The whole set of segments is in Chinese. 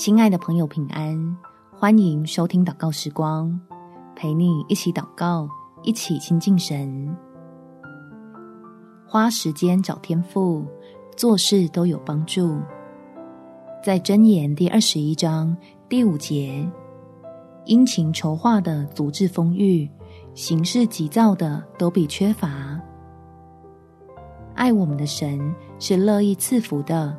亲爱的朋友，平安！欢迎收听祷告时光，陪你一起祷告，一起亲近神。花时间找天赋，做事都有帮助。在箴言第二十一章第五节，殷勤筹划的足智丰裕，行事急躁的都必缺乏。爱我们的神是乐意赐福的，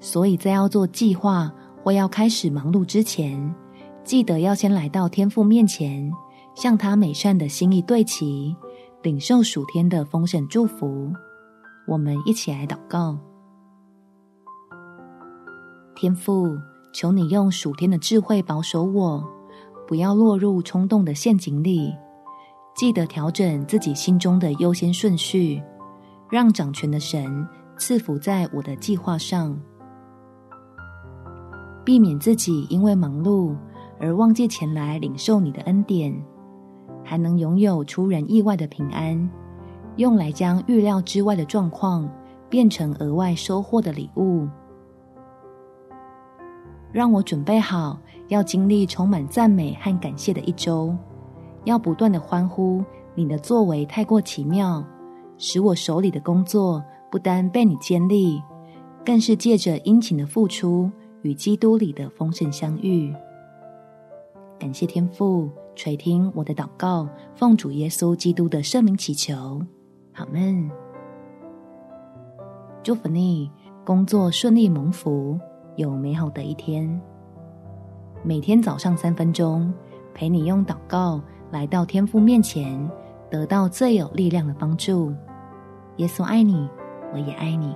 所以在要做计划。或要开始忙碌之前，记得要先来到天父面前，向他美善的心意对齐，领受属天的丰盛祝福。我们一起来祷告：天父，求你用属天的智慧保守我，不要落入冲动的陷阱里。记得调整自己心中的优先顺序，让掌权的神赐福在我的计划上。避免自己因为忙碌而忘记前来领受你的恩典，还能拥有出人意外的平安，用来将预料之外的状况变成额外收获的礼物。让我准备好要经历充满赞美和感谢的一周，要不断的欢呼你的作为太过奇妙，使我手里的工作不单被你建立，更是借着殷勤的付出。与基督里的丰盛相遇，感谢天父垂听我的祷告，奉主耶稣基督的圣名祈求，阿们。祝福你工作顺利蒙福，有美好的一天。每天早上三分钟，陪你用祷告来到天父面前，得到最有力量的帮助。耶稣爱你，我也爱你。